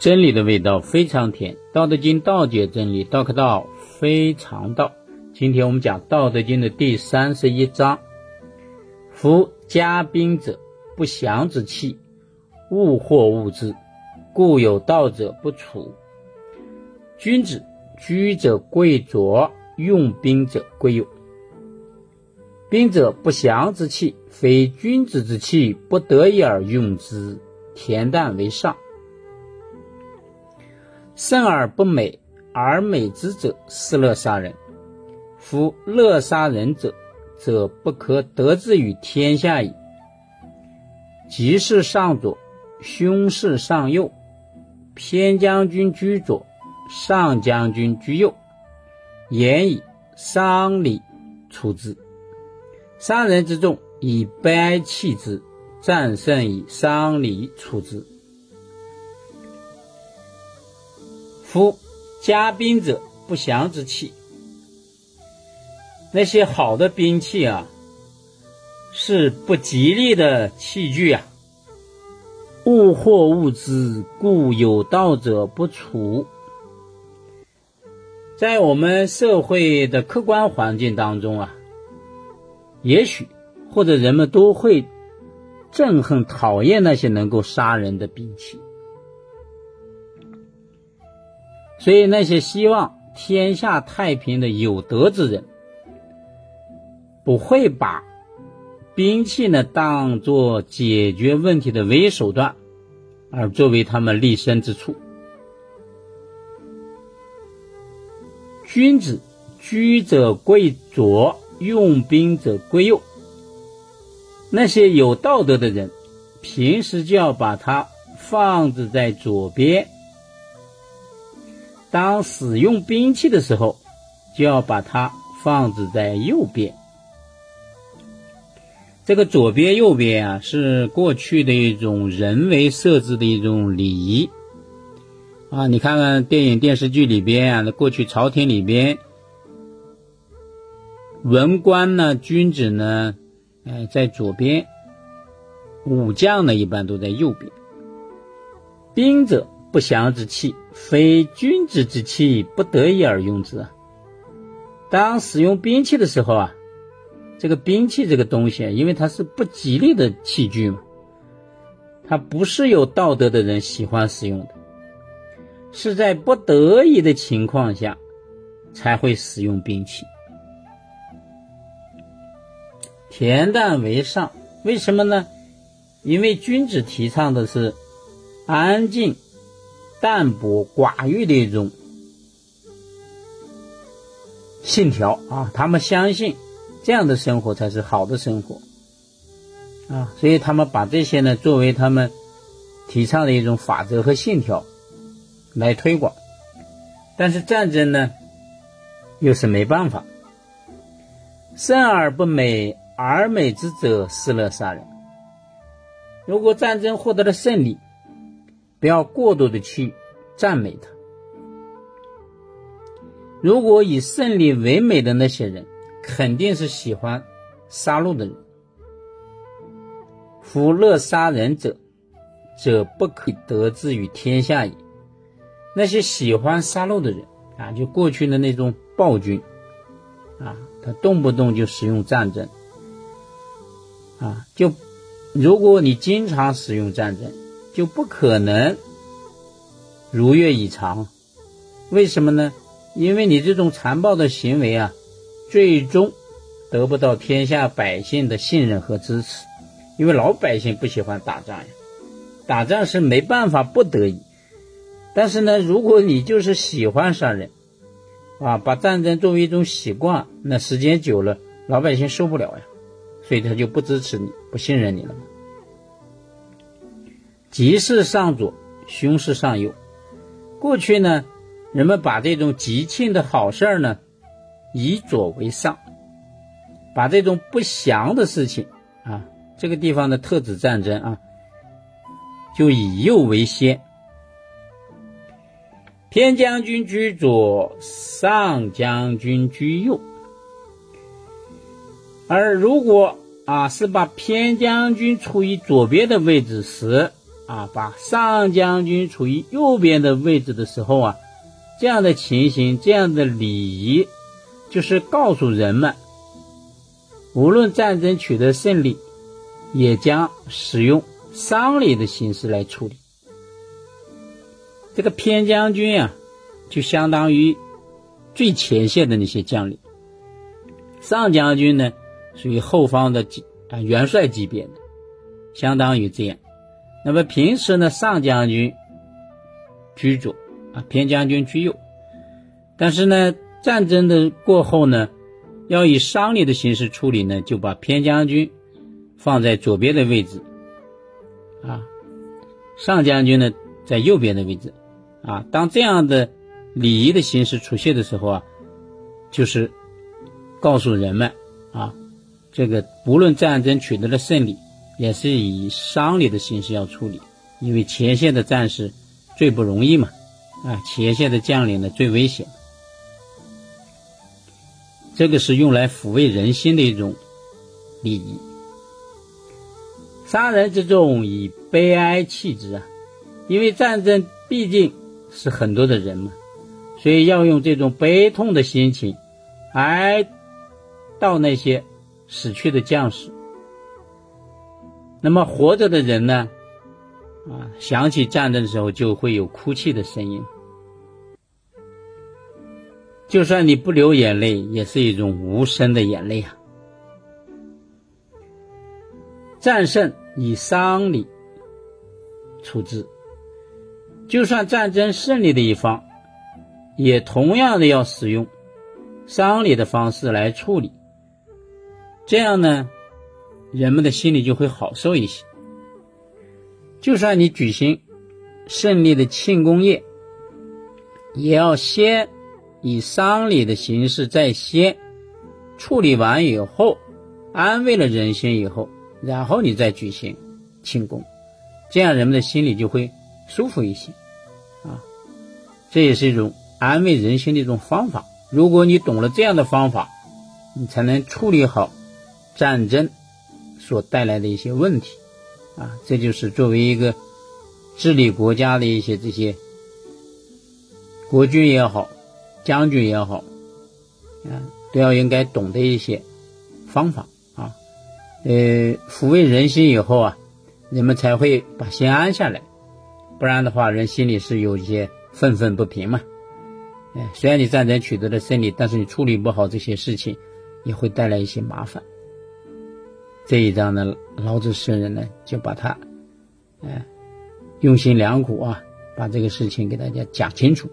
真理的味道非常甜，《道德经》道解真理，道可道非常道。今天我们讲《道德经》的第三十一章：夫家兵者，不祥之器，物或物之，故有道者不处。君子居者贵着，用兵者贵用。兵者，不祥之器，非君子之器，不得已而用之，恬淡为上。胜而不美，而美之者，是乐杀人。夫乐杀人者，则不可得志于天下矣。吉事上左，凶事上右。偏将军居左，上将军居右。言以丧礼处之。杀人之众，以悲哀弃之；战胜以丧礼处之。夫家兵者，不祥之器。那些好的兵器啊，是不吉利的器具啊。物或物之，故有道者不处。在我们社会的客观环境当中啊，也许或者人们都会憎恨、讨厌那些能够杀人的兵器。所以，那些希望天下太平的有德之人，不会把兵器呢当做解决问题的唯一手段，而作为他们立身之处。君子居者贵左，用兵者贵右。那些有道德的人，平时就要把它放置在左边。当使用兵器的时候，就要把它放置在右边。这个左边、右边啊，是过去的一种人为设置的一种礼仪啊。你看看电影、电视剧里边啊，那过去朝廷里边，文官呢、君子呢，哎，在左边；武将呢，一般都在右边。兵者。不祥之器，非君子之器，不得已而用之。当使用兵器的时候啊，这个兵器这个东西，因为它是不吉利的器具嘛，它不是有道德的人喜欢使用的，是在不得已的情况下才会使用兵器。恬淡为上，为什么呢？因为君子提倡的是安静。淡泊寡欲的一种信条啊，他们相信这样的生活才是好的生活啊，所以他们把这些呢作为他们提倡的一种法则和信条来推广。但是战争呢，又是没办法，胜而不美，而美之者，是乐杀人。如果战争获得了胜利，不要过度的去赞美他。如果以胜利为美的那些人，肯定是喜欢杀戮的人。夫乐杀人者，则不可得志于天下矣。那些喜欢杀戮的人啊，就过去的那种暴君啊，他动不动就使用战争啊，就如果你经常使用战争。就不可能如愿以偿，为什么呢？因为你这种残暴的行为啊，最终得不到天下百姓的信任和支持，因为老百姓不喜欢打仗呀，打仗是没办法不得已。但是呢，如果你就是喜欢杀人，啊，把战争作为一种习惯，那时间久了，老百姓受不了呀，所以他就不支持你，不信任你了。吉事上左，凶事上右。过去呢，人们把这种吉庆的好事儿呢，以左为上；把这种不祥的事情啊，这个地方的特指战争啊，就以右为先。偏将军居左，上将军居右。而如果啊是把偏将军处于左边的位置时，啊，把上将军处于右边的位置的时候啊，这样的情形，这样的礼仪，就是告诉人们，无论战争取得胜利，也将使用丧礼的形式来处理。这个偏将军啊，就相当于最前线的那些将领，上将军呢，属于后方的级啊元帅级别的，相当于这样。那么平时呢，上将军居左啊，偏将军居右。但是呢，战争的过后呢，要以商礼的形式处理呢，就把偏将军放在左边的位置，啊，上将军呢在右边的位置，啊，当这样的礼仪的形式出现的时候啊，就是告诉人们啊，这个不论战争取得了胜利。也是以丧礼的形式要处理，因为前线的战士最不容易嘛，啊，前线的将领呢最危险，这个是用来抚慰人心的一种礼仪。杀人之众以悲哀弃之啊，因为战争毕竟是很多的人嘛，所以要用这种悲痛的心情哀悼那些死去的将士。那么活着的人呢？啊，想起战争的时候就会有哭泣的声音。就算你不流眼泪，也是一种无声的眼泪啊。战胜以丧礼处置，就算战争胜利的一方，也同样的要使用丧礼的方式来处理。这样呢？人们的心里就会好受一些。就算你举行胜利的庆功宴，也要先以丧礼的形式在先处理完以后，安慰了人心以后，然后你再举行庆功，这样人们的心里就会舒服一些。啊，这也是一种安慰人心的一种方法。如果你懂了这样的方法，你才能处理好战争。所带来的一些问题，啊，这就是作为一个治理国家的一些这些国君也好，将军也好，啊，都要应该懂得一些方法啊，呃，抚慰人心以后啊，人们才会把心安下来，不然的话，人心里是有一些愤愤不平嘛。哎，虽然你战争取得了胜利，但是你处理不好这些事情，也会带来一些麻烦。这一章呢，老子圣人呢就把他，哎，用心良苦啊，把这个事情给大家讲清楚。